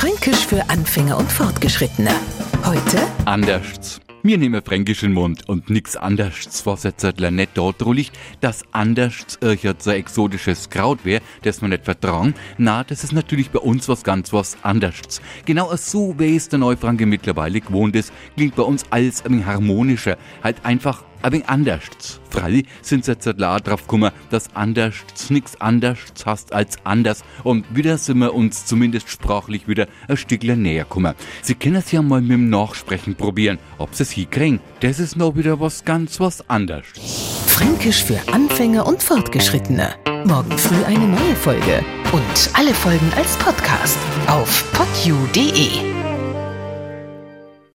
Fränkisch für Anfänger und Fortgeschrittene. Heute Andersts. Mir nehmen Fränkisch in Mund und nix andersts Vorsätzertler nicht dort liegt, dass andersts irgend so exotisches Kraut wär, das man nicht vertrauen. Na, das ist natürlich bei uns was ganz was andersts. Genau so, wie es der Neufranke mittlerweile gewohnt ist, klingt bei uns alles ein harmonischer, halt einfach wenig andersts. Freilich sind sie jetzt drauf gekommen, dass andersts nix andersts hast als anders und wieder sind wir uns zumindest sprachlich wieder ein Stückchen näher gekommen. Sie können es ja mal mit dem Nachsprechen probieren, ob sie es hinkriegen. Das ist noch wieder was ganz was anderes. Fränkisch für Anfänger und Fortgeschrittene. Morgen früh eine neue Folge. Und alle Folgen als Podcast auf podu.de.